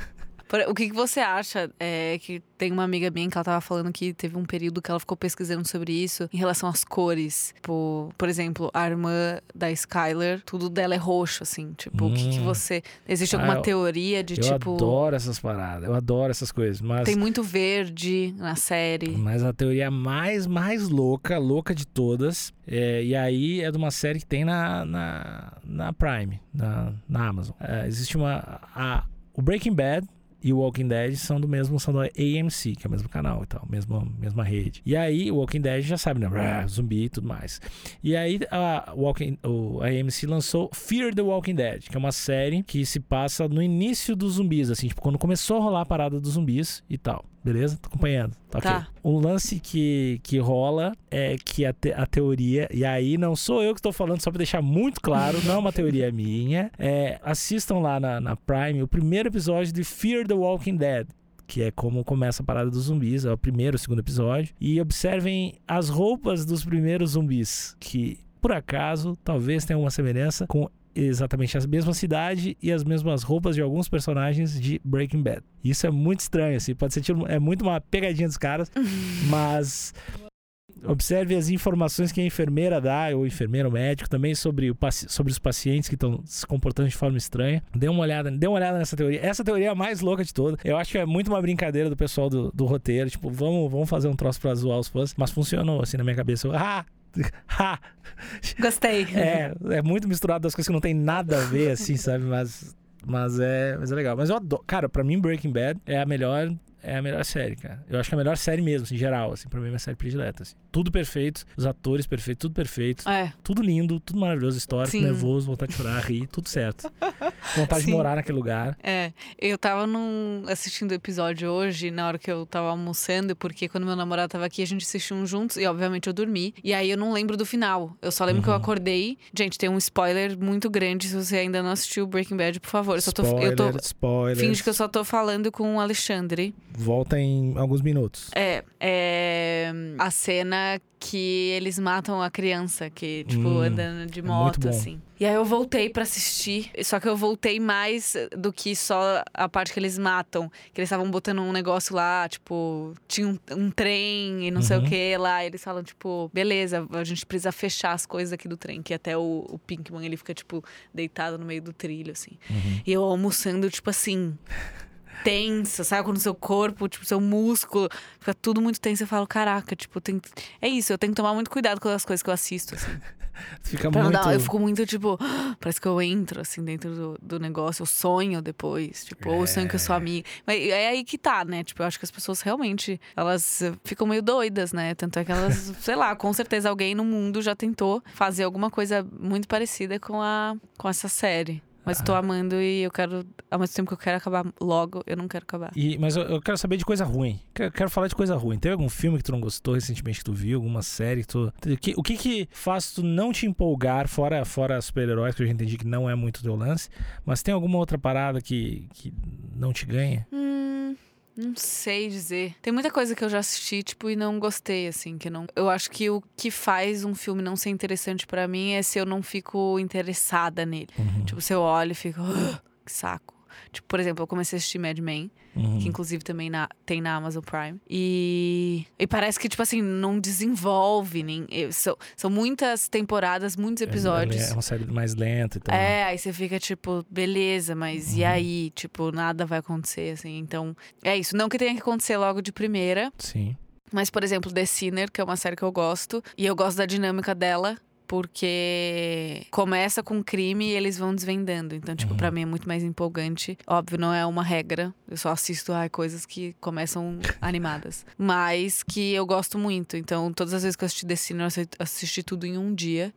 S1: O que, que você acha? É que tem uma amiga minha que ela tava falando que teve um período que ela ficou pesquisando sobre isso em relação às cores. Tipo, por exemplo, a irmã da Skyler, tudo dela é roxo, assim. Tipo, o que, que
S2: Hum.
S1: você. Existe
S2: Ah,
S1: alguma
S2: eu-
S1: teoria de
S2: eu
S1: tipo.
S2: adoro essas paradas. Eu adoro essas coisas. Mas.
S1: Tem muito verde na série.
S2: Mas a teoria mais, mais louca, louca de todas, é, e aí é de uma série que tem na, na, na Prime, na, na Amazon. É, existe uma. A, o Breaking Bad e o Walking Dead são do mesmo, são do AMC, que é o mesmo canal e tal, mesma, mesma rede. E aí o Walking Dead já sabe, né? Brá, Zumbi e tudo mais. E aí a, Walking, a AMC lançou Fear the Walking Dead, que é uma série que se passa no início dos zumbis, assim, tipo, quando começou a rolar a parada dos zumbis e tal. Beleza? Tô acompanhando. Tá.
S1: Tá.
S2: O lance que, que rola é que a, te- a teoria, e aí não sou eu que estou falando, só pra deixar muito claro, não é uma teoria minha. É, assistam lá na, na Prime o primeiro episódio de Fear the Walking Dead. Que é como começa a parada dos zumbis, é o primeiro, o segundo episódio. E observem as roupas dos primeiros zumbis, que por acaso talvez tenha uma semelhança com exatamente a mesma cidade e as mesmas roupas de alguns personagens de Breaking Bad. Isso é muito estranho, assim, pode ser tipo, é muito uma pegadinha dos caras, mas observe as informações que a enfermeira dá, ou enfermeiro, ou médico, também sobre, o, sobre os pacientes que estão se comportando de forma estranha. Dê uma olhada, dê uma olhada nessa teoria. Essa teoria é a mais louca de todas. Eu acho que é muito uma brincadeira do pessoal do, do roteiro, tipo, vamos, vamos fazer um troço pra zoar os fãs, mas funcionou assim na minha cabeça. Eu, ah! Ah!
S1: Gostei.
S2: É, é muito misturado das coisas que não tem nada a ver, assim, sabe? Mas, mas, é, mas é legal. Mas eu adoro. Cara, pra mim, Breaking Bad é a melhor. É a melhor série, cara. Eu acho que é a melhor série mesmo, assim, em geral, assim, pra mim é minha série predileta, assim. Tudo perfeito, os atores perfeitos, tudo perfeito,
S1: É.
S2: tudo lindo, tudo maravilhoso, histórico,
S1: Sim.
S2: nervoso, vontade de chorar, rir, tudo certo. Vontade
S1: Sim.
S2: de morar naquele lugar.
S1: É, eu tava num, assistindo o episódio hoje, na hora que eu tava almoçando, porque quando meu namorado tava aqui, a gente assistiu um juntos e, obviamente, eu dormi. E aí eu não lembro do final. Eu só lembro que eu
S2: Uhum.
S1: acordei. Gente, tem um spoiler muito grande. Se você ainda não assistiu Breaking Bad, por favor. Eu só tô.
S2: Spoiler,
S1: Eu tô
S2: spoilers.
S1: finge que eu só tô falando com o Alexandre.
S2: Volta em alguns minutos.
S1: É, é a cena que eles matam a criança, que, tipo,
S2: Hum,
S1: andando de
S2: é
S1: moto,
S2: bom.
S1: assim. E aí eu voltei pra assistir, só que eu voltei mais do que só a parte que eles matam. Que eles estavam botando um negócio lá, tipo, tinha um, um trem e não sei o
S2: Uhum.
S1: que lá. E eles falam, tipo, beleza, a gente precisa fechar as coisas aqui do trem. Que até o, o Pinkman, ele fica, tipo, deitado no meio do trilho, assim.
S2: Uhum.
S1: E eu almoçando, tipo assim. Tensa, sabe? Quando o seu corpo, tipo, seu músculo fica tudo muito tenso. Eu falo, caraca, tipo, tem... é isso, eu tenho que tomar muito cuidado com as coisas que eu assisto, assim.
S2: Fica
S1: Pra
S2: muito.
S1: dar- eu fico muito, tipo, parece que eu entro, assim, dentro do, do negócio, eu sonho depois, tipo, ou eu sonho que eu sou amiga. Mas é aí que tá, né? Tipo, eu acho que as pessoas realmente, elas ficam meio doidas, né? Tanto é que elas, sei lá, com certeza alguém no mundo já tentou fazer alguma coisa muito parecida com, a, com essa série. Mas eu tô amando e eu quero, ao mesmo tempo que eu quero acabar logo, eu não quero acabar.
S2: E- mas eu, eu quero saber de coisa ruim. Quero, quero falar de coisa ruim. Tem algum filme que tu não gostou recentemente que tu viu? Alguma série que tu. O que, o que que faz tu não te empolgar, fora, fora super-heróis, que eu já entendi que não é muito teu lance, mas tem alguma outra parada que, que não te ganha?
S1: Hum, não sei dizer. Tem muita coisa que eu já assisti, tipo, e não gostei, assim, que não. Eu acho que o que faz um filme não ser interessante pra mim é se eu não fico interessada nele.
S2: Uhum,
S1: Tipo, se eu olho e fico, "Ah, que saco. Tipo, por exemplo, eu comecei a assistir Mad Men,
S2: uhum.
S1: que inclusive também na- tem na Amazon Prime. E, e parece que, tipo assim, não desenvolve. Nem, eu- são, são muitas temporadas, muitos episódios.
S2: É uma série mais lenta e tal.
S1: É, aí você fica tipo, beleza, mas e
S2: Uhum.
S1: aí? Tipo, nada vai acontecer, assim. Então, é isso. Não que tenha que acontecer logo de primeira,
S2: Sim.
S1: mas, por exemplo, The Sinner, que é uma série que eu gosto, e eu gosto da dinâmica dela. Porque começa com crime e eles vão desvendando. Então, tipo,
S2: Uhum.
S1: pra mim é muito mais empolgante. Óbvio, não é uma regra. Eu só assisto ai, coisas que começam animadas. Mas que eu gosto muito. Então, todas as vezes que eu assisti Sinner, eu assi- assisti tudo em um dia.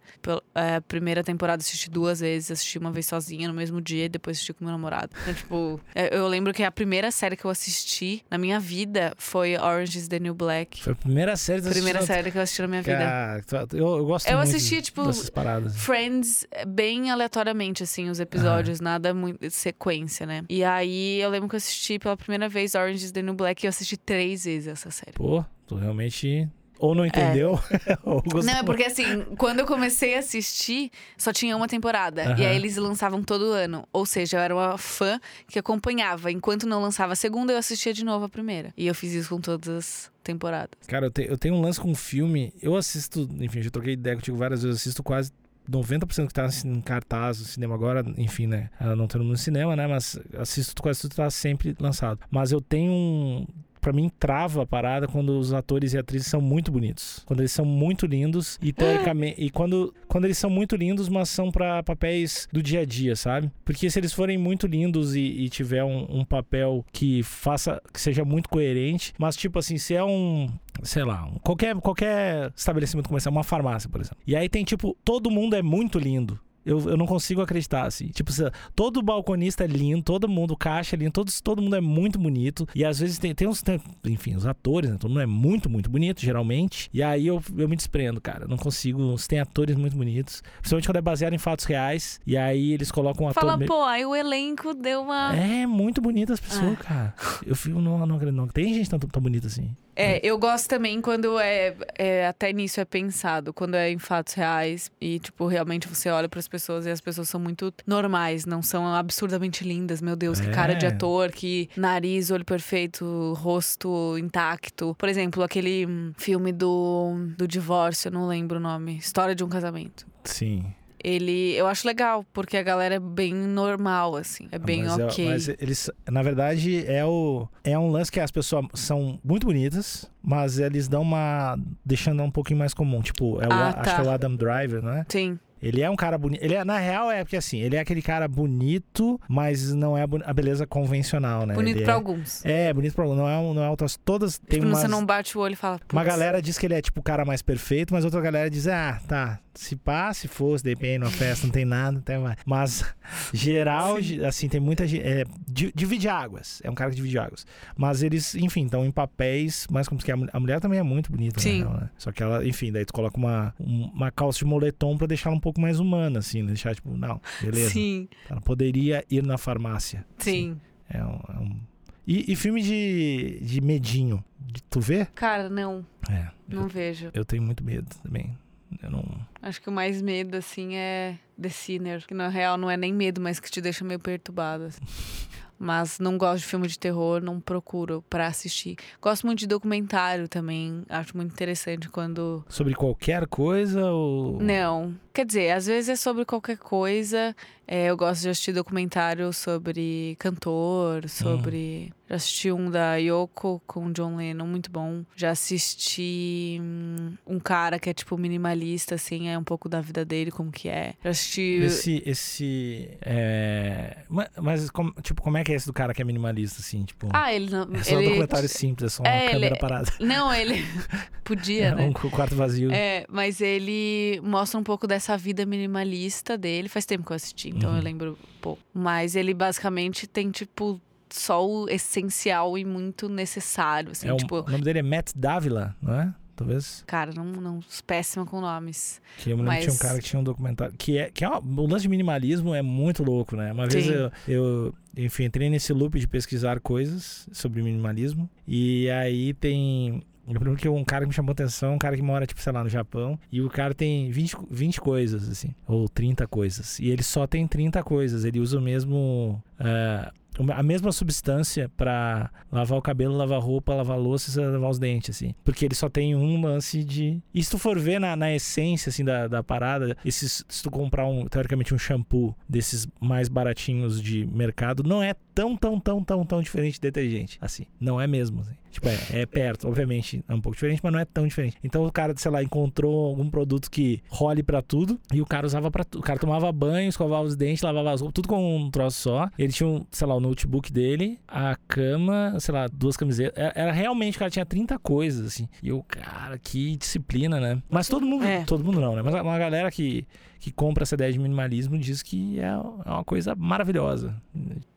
S1: É, A primeira temporada eu assisti duas vezes. Assisti uma vez sozinha no mesmo dia e depois assisti com meu namorado. Então, tipo, é, eu lembro que a primeira série que eu assisti na minha vida foi Orange is the New Black.
S2: Foi a primeira série que tu
S1: Primeira
S2: assistiu?
S1: série que eu assisti na minha vida.
S2: Cara, tu- eu, eu gosto
S1: Eu
S2: muito
S1: assisti, tipo,
S2: dessas paradas.
S1: Friends, é, bem aleatoriamente, assim, os episódios, nada muito sequência, né? E aí eu lembro que eu assisti pela primeira vez Orange is the New Black e eu assisti três vezes essa série.
S2: Pô, tu realmente ou não entendeu, ou gostou.
S1: Não, é porque assim, quando eu comecei a assistir, só tinha uma temporada. E aí eles lançavam todo ano. Ou seja, eu era uma fã que acompanhava. Enquanto não lançava a segunda, eu assistia de novo a primeira. E eu fiz isso com todas as temporadas.
S2: Cara, eu, te- eu tenho um lance com filme. Eu assisto, enfim, já troquei ideia contigo várias vezes, assisto quase 90% que tá em cartaz no cinema agora, enfim, né? ah, Não tendo no cinema, né? Mas assisto quase tudo tá sempre lançado. Mas eu tenho um. Pra mim, trava a parada quando os atores e atrizes são muito bonitos. Quando eles são muito lindos e teoricamente. e quando, quando eles são muito lindos, mas são pra papéis do dia a dia, sabe? Porque se eles forem muito lindos e, e tiver um, um papel que faça. que seja muito coerente, mas tipo assim, se é um sei lá, qualquer, qualquer estabelecimento comercial, uma farmácia, por exemplo. E aí tem, tipo, todo mundo é muito lindo. Eu, eu não consigo acreditar, assim. Tipo, todo balconista é lindo, todo mundo, caixa é lindo, todos, todo mundo é muito bonito. E às vezes tem, tem uns. tem- enfim, os atores, né? Todo mundo é muito, muito bonito, geralmente. E aí eu, eu me desprendo, cara. Eu não consigo. Tem atores muito bonitos. Principalmente quando é baseado em fatos reais. E aí eles colocam um ator.
S1: Fala,
S2: meio-
S1: pô, aí o elenco deu uma.
S2: É muito bonito as pessoas,
S1: Ah.
S2: cara. Eu fico, não, não acredito, não. Tem gente tão, tão bonita assim.
S1: É, eu gosto também quando é, é- até nisso é pensado, quando é em fatos reais e tipo realmente você olha para as pessoas e as pessoas são muito normais, não são absurdamente lindas, meu Deus, que cara de
S2: É.
S1: ator, que nariz, olho perfeito, rosto intacto. Por exemplo, aquele hum, filme do do divórcio, eu não lembro o nome, História de um casamento.
S2: Sim.
S1: Ele, eu acho legal, porque a galera é bem normal assim, é bem
S2: mas é-
S1: ok.
S2: mas eles, na verdade, é o é um lance que as pessoas são muito bonitas, mas eles dão uma deixando um pouquinho mais comum, tipo, é o,
S1: Ah,
S2: acho
S1: tá.
S2: que é o Adam Driver, não é?
S1: Sim.
S2: Ele é um cara bonito. Ele é, na real é porque assim, ele é aquele cara bonito, mas não é a beleza convencional, né?
S1: Bonito
S2: Ele
S1: pra
S2: é,
S1: alguns.
S2: É, bonito pra alguns. Não é, um- não é outras. Todas tem
S1: Tipo,
S2: umas,
S1: você não bate o olho e fala.
S2: Uma galera diz que ele é tipo o cara mais perfeito, mas outra galera diz: ah, tá. Se pá, se fosse, de repente, numa festa, não tem nada, até mais. Mas, geral, ge- assim, tem muita gente. É, di- divide águas. É um cara que divide águas. Mas eles, enfim, estão em papéis mais como que a, mul- a mulher também é muito bonita,
S1: Sim.
S2: real, né? Só que ela, enfim, daí tu coloca uma, um- uma calça de moletom pra deixar um pouco mais humana, assim, deixar, tipo, não, beleza.
S1: Sim,
S2: Ela poderia ir na farmácia.
S1: sim.
S2: É um. é um- E, e filme de, de medinho. Tu vê?
S1: Cara, não,
S2: É.
S1: não vejo.
S2: Eu tenho muito medo também. Eu não.
S1: Acho que o mais medo, assim, é The Sinner. Que na real não é nem medo, mas que te deixa meio perturbado. assim. Mas não gosto de filme de terror, não procuro pra assistir. Gosto muito de documentário também. Acho muito interessante quando.
S2: Sobre qualquer coisa ou.
S1: Não. Quer dizer, às vezes é sobre qualquer coisa. É, eu gosto de assistir documentário sobre cantor, sobre. Já assisti um da Yoko com John Lennon, muito bom. Já assisti hum, um cara que é tipo minimalista, assim, é um pouco da vida dele, como que é. Já assisti.
S2: Esse. esse é... ma- Mas, como- tipo, como é que é esse do cara que é minimalista, assim? Tipo,
S1: Ah, ele não.
S2: é só um
S1: ele...
S2: documentário simples, é só uma
S1: É, ele-
S2: câmera parada.
S1: Não, ele. Podia,
S2: É
S1: né?
S2: um quarto vazio.
S1: É, mas ele mostra um pouco dessa vida minimalista dele. Faz tempo que eu assisti, então
S2: Uhum.
S1: eu lembro pouco. Mas ele basicamente tem, tipo, só o essencial e muito necessário. Assim,
S2: É
S1: tipo,
S2: O nome dele é Matt Davila, não é? Talvez.
S1: cara, não, não péssima com nomes.
S2: Que eu me lembro que tinha um
S1: Mas-
S2: cara que tinha um documentário. Que é, que é uma- o lance de minimalismo é muito louco, né? Uma vez eu, eu, enfim, entrei nesse loop de pesquisar coisas sobre minimalismo. E aí tem. Eu lembro que um cara que me chamou atenção, um cara que mora, tipo, sei lá, no Japão, e o cara tem 20, 20 coisas, assim, ou 30 coisas. E ele só tem 30 coisas. Ele usa o mesmo. uma- a mesma substância pra lavar o cabelo, lavar roupa, lavar louça e lavar os dentes, assim. Porque ele só tem um lance de. E se tu for ver na, na essência, assim, da, da parada, esses, se tu comprar um, teoricamente, um shampoo desses mais baratinhos de mercado, não é tão, tão, tão, tão, tão diferente de detergente. Assim. Não é mesmo. assim. Tipo, é, é perto, obviamente, é um pouco diferente, mas não é tão diferente. Então o cara, sei lá, encontrou algum produto que role pra tudo e o cara usava pra tudo. O cara tomava banho, escovava os dentes, lavava as roupas, tudo com um troço só. Ele tinha, um, sei lá, o notebook dele, a cama, sei lá, duas camisetas. Era, era realmente, o cara tinha 30 coisas, assim. E o cara, que disciplina, né? Mas todo mundo,
S1: É.
S2: todo mundo não, né? Mas uma galera que, que compra essa ideia de minimalismo diz que é é uma coisa maravilhosa.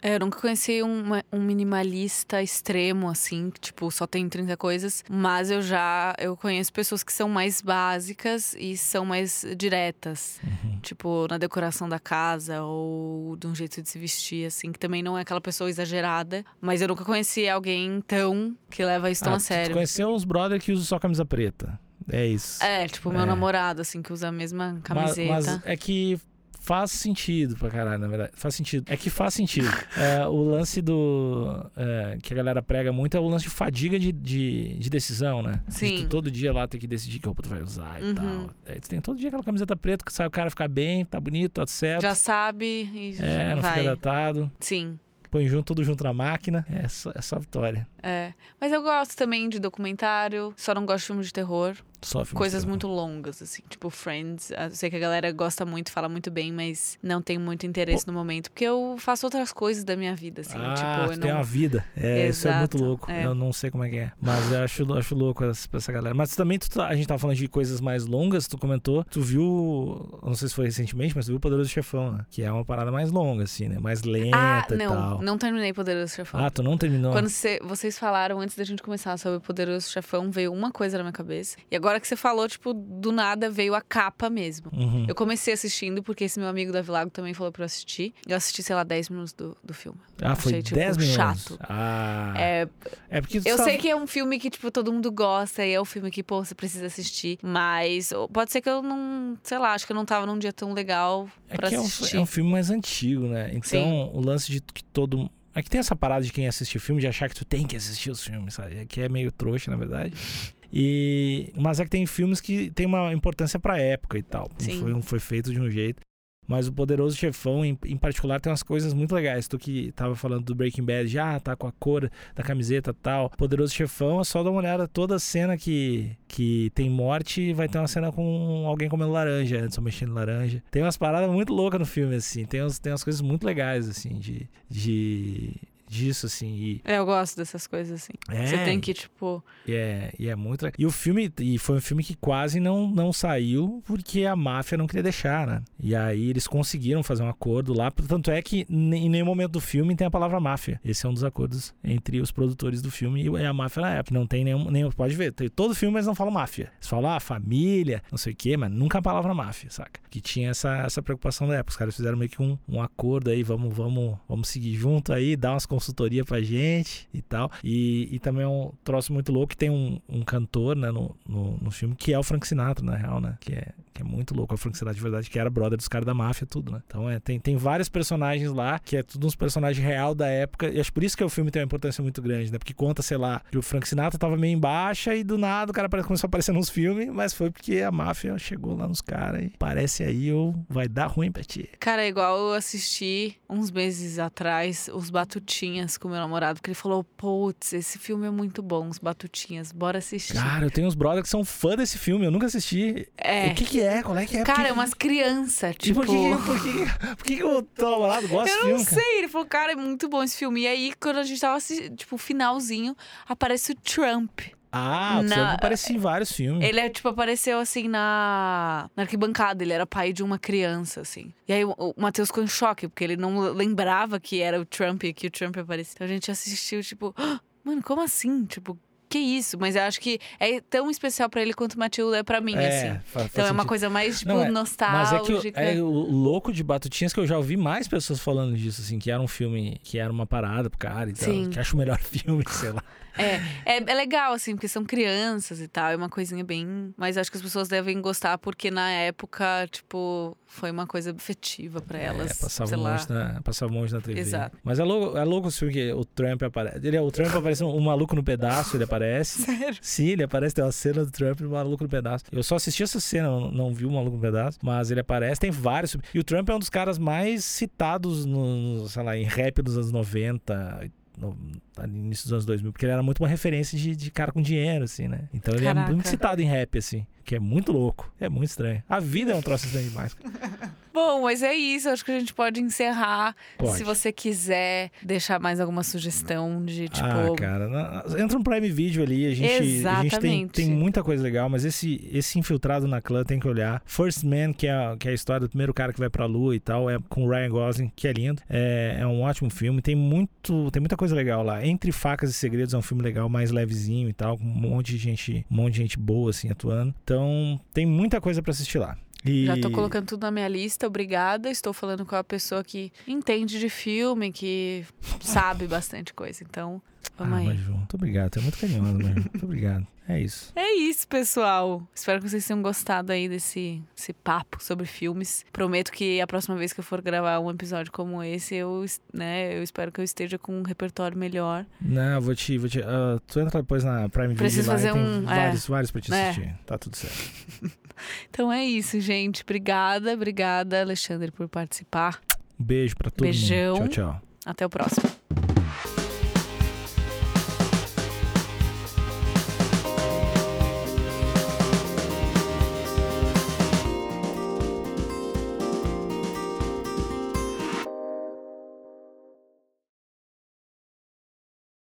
S1: É, eu nunca conheci um, um minimalista extremo, assim, que, tipo, só tem 30 coisas. Mas eu já eu conheço pessoas que são mais básicas e são mais diretas.
S2: Uhum.
S1: Tipo, na decoração da casa ou de um jeito de se vestir, assim, que também não é aquela pessoa exagerada. Mas eu nunca conheci alguém tão que leva isso tão
S2: Ah,
S1: a sério.
S2: conheceu os brother que usam só camisa preta. É isso.
S1: É, tipo, meu
S2: É.
S1: namorado, assim, que usa a mesma
S2: Mas,
S1: camiseta.
S2: mas é que faz sentido pra caralho, na verdade. Faz sentido. É que faz sentido. É, o lance do. é, que a galera prega muito é o lance de fadiga de, de, de decisão, né? De
S1: Sim.
S2: tu todo dia lá ter que decidir que roupa tu vai usar e
S1: Uhum.
S2: tal. Aí tu tem todo dia aquela camiseta preta que sai o cara ficar bem, tá bonito, tá certo.
S1: Já sabe e
S2: É, não
S1: vai.
S2: fica datado.
S1: Sim.
S2: Põe junto, tudo junto na máquina. É só, é só vitória.
S1: É. Mas eu gosto também de documentário, só não gosto de filme de terror.
S2: Só
S1: Coisas muito longas, assim, tipo Friends. Eu sei que a galera gosta muito, fala muito bem, mas não tem muito interesse no momento, porque eu faço outras coisas da minha vida, assim.
S2: ah,
S1: tipo, eu
S2: tem
S1: não.
S2: uma vida. É, isso é muito
S1: Exato,
S2: louco.
S1: é.
S2: Eu não sei como é que é. Mas eu acho, acho louco essa, essa galera. Mas também, tu tá- a gente tava falando de coisas mais longas, tu comentou. Tu viu, não sei se foi recentemente, mas tu viu o Poderoso Chefão, né? Que é uma parada mais longa, assim, né? Mais lenta
S1: Ah,
S2: e
S1: não,
S2: tal.
S1: não terminei Poderoso Chefão.
S2: Ah, tu não terminou?
S1: Quando cê- vocês falaram antes da gente começar sobre o Poderoso Chefão, veio uma coisa na minha cabeça. E agora que você falou, tipo, do nada veio a capa mesmo.
S2: Uhum.
S1: Eu comecei assistindo porque esse meu amigo Davi Lago também falou pra eu assistir. Eu assisti, sei lá, 10 minutos do, do filme.
S2: Ah, foi
S1: achei, tipo,
S2: 10 minutos.
S1: chato.
S2: Ah.
S1: É,
S2: É porque
S1: eu
S2: tava-
S1: sei que é um filme que, tipo, todo mundo gosta e é um filme que, pô, você precisa assistir. Mas pode ser que eu não, sei lá, acho que eu não tava num dia tão legal
S2: É
S1: pra
S2: que é um,
S1: assistir.
S2: é um filme mais antigo, né? Então,
S1: Sim.
S2: o lance de que todo. É que tem essa parada de quem assiste filme de achar que tu tem que assistir os filmes, sabe? É Que é meio trouxa, na verdade. E... Mas é que tem filmes que tem uma importância pra época e tal.
S1: Sim.
S2: Foi, um- foi feito de um jeito. Mas o Poderoso Chefão, em, em particular, tem umas coisas muito legais. Tu que tava falando do Breaking Bad, já tá com a cor da camiseta e tal. Poderoso Chefão, é só dar uma olhada. Toda cena que, que tem morte, vai ter uma cena com alguém comendo laranja, antes ou mexendo laranja. Tem umas paradas muito loucas no filme, assim. Tem, uns, tem umas coisas muito legais, assim, de... de disso, assim. E,
S1: É, eu gosto dessas coisas, assim.
S2: é,
S1: Você tem que, tipo.
S2: e é, e é muito. E o filme, e foi um filme que quase não, não saiu porque a máfia não queria deixar, né? E aí eles conseguiram fazer um acordo lá. Tanto é que em nenhum momento do filme tem a palavra máfia. Esse é um dos acordos entre os produtores do filme e a máfia na época. Não tem nenhum. nenhum pode ver, tem todo filme eles não falam máfia. Eles falam, ah, família, não sei o quê, mas nunca a palavra máfia, saca? Que tinha essa, essa preocupação da época. Os caras fizeram meio que um, um acordo aí, vamos, vamos, vamos seguir junto aí, dar umas consultoria pra gente e tal. E, e também é um troço muito louco que tem um, um cantor, né, no, no, no, filme, que é o Frank Sinatra, na real, né? Que é, que é muito louco. É o Frank Sinatra de verdade, que era brother dos caras da máfia, tudo, né? Então é, tem, tem vários personagens lá, que é tudo uns personagens real da época. E acho por isso que o filme tem uma importância muito grande, né? Porque conta, sei lá, que o Frank Sinatra tava meio em baixa e do nada o cara começou a aparecer nos filmes, mas foi porque a máfia chegou lá nos caras e parece aí ou vai dar ruim pra ti.
S1: Cara, é igual eu assisti uns meses atrás os Batutinhas com meu namorado, porque ele falou: putz, esse filme é muito bom, os Batutinhas, bora assistir.
S2: Cara, eu tenho uns brothers que são fã desse filme, eu nunca assisti.
S1: É.
S2: O que que é? Qual é que é?
S1: Cara, é umas crianças,
S2: E por
S1: tipo.
S2: que, por que, por que, que o teu namorado gosta
S1: Eu
S2: desse
S1: não
S2: filme, cara?
S1: sei, ele falou, cara, é muito bom esse filme. E aí, quando a gente tava assistindo, tipo, finalzinho, aparece o Trump.
S2: Ah, o
S1: Na-
S2: Trump aparecia em vários filmes.
S1: Ele, é, tipo, apareceu, assim, na, na arquibancada. Ele era pai de uma criança, assim. E aí, o, o Matheus ficou em choque, porque ele não lembrava que era o Trump e que o Trump aparecia. Então, a gente assistiu, tipo... "Ah, Mano, como assim? Tipo, que isso? Mas eu acho que é tão especial pra ele quanto Matilda é pra mim, assim.
S2: fa- faz
S1: Então, é uma
S2: sentido.
S1: coisa mais, tipo,
S2: Não, é- Mas é
S1: nostálgica.
S2: que o, é o louco de Batutinhas que eu já ouvi mais pessoas falando disso, assim, que era um filme, que era uma parada pro cara e tal.
S1: Sim.
S2: Que acho o melhor filme, sei lá.
S1: É, é, é legal, assim, porque são crianças e tal. É uma coisinha bem. Mas acho que as pessoas devem gostar, porque na época, tipo, foi uma coisa afetiva pra elas.
S2: é, passava longe, na, passava longe na TV.
S1: Exato.
S2: Mas é louco, é louco filme que o Trump aparece. Ele, é- o Trump aparece um, um maluco no pedaço, ele aparece.
S1: Sério?
S2: Sim, ele aparece, tem uma cena do Trump no Maluco no Pedaço. Eu só assisti essa cena, não, não vi o Maluco no Pedaço, mas ele aparece, tem vários. E o Trump é um dos caras mais citados no, sei lá, em rap dos anos 90, no, no início dos anos 2000, porque ele era muito uma referência de, de cara com dinheiro, assim, né? Então ele é
S1: Caraca.
S2: muito citado em rap, assim, que é muito louco, é muito estranho. A vida é um troço estranho demais.
S1: Bom, mas é isso. Acho que a gente pode encerrar.
S2: Pode.
S1: Se você quiser deixar mais alguma sugestão de, tipo.
S2: Ah, cara, entra um Prime Video ali, a gente, a gente tem,
S1: Exatamente.
S2: tem muita coisa legal, mas esse, esse infiltrado na clã tem que olhar. First Man, que é, a- que é a história do primeiro cara que vai pra lua e tal, é com o Ryan Gosling, que é lindo. É, é um ótimo filme, tem muito tem muita coisa legal lá. Entre Facas e Segredos é um filme legal, mais levezinho e tal, com um monte de gente, um monte de gente boa assim atuando. Então, tem muita coisa pra assistir lá. E...
S1: Já tô colocando tudo na minha lista, obrigada. Estou falando com a pessoa que entende de filme, que sabe bastante coisa. Então, vamos
S2: ah,
S1: aí.
S2: Maju, muito obrigado, é muito carinhoso, Maju. Muito obrigado. É isso.
S1: É isso, pessoal. Espero que vocês tenham gostado aí desse, desse papo sobre filmes. Prometo que a próxima vez que eu for gravar um episódio como esse, eu, né, eu espero que eu esteja com um repertório melhor.
S2: Não, vou te. Vou te ah, tu entra depois na Prime Video
S1: Preciso
S2: lá
S1: fazer um- é.
S2: vários, vários pra te
S1: É.
S2: assistir. Tá tudo certo.
S1: Então é isso, gente. Obrigada, obrigada, Alexandre, por participar.
S2: Um beijo pra todo
S1: Beijão.
S2: mundo. Tchau, tchau.
S1: Até o próximo.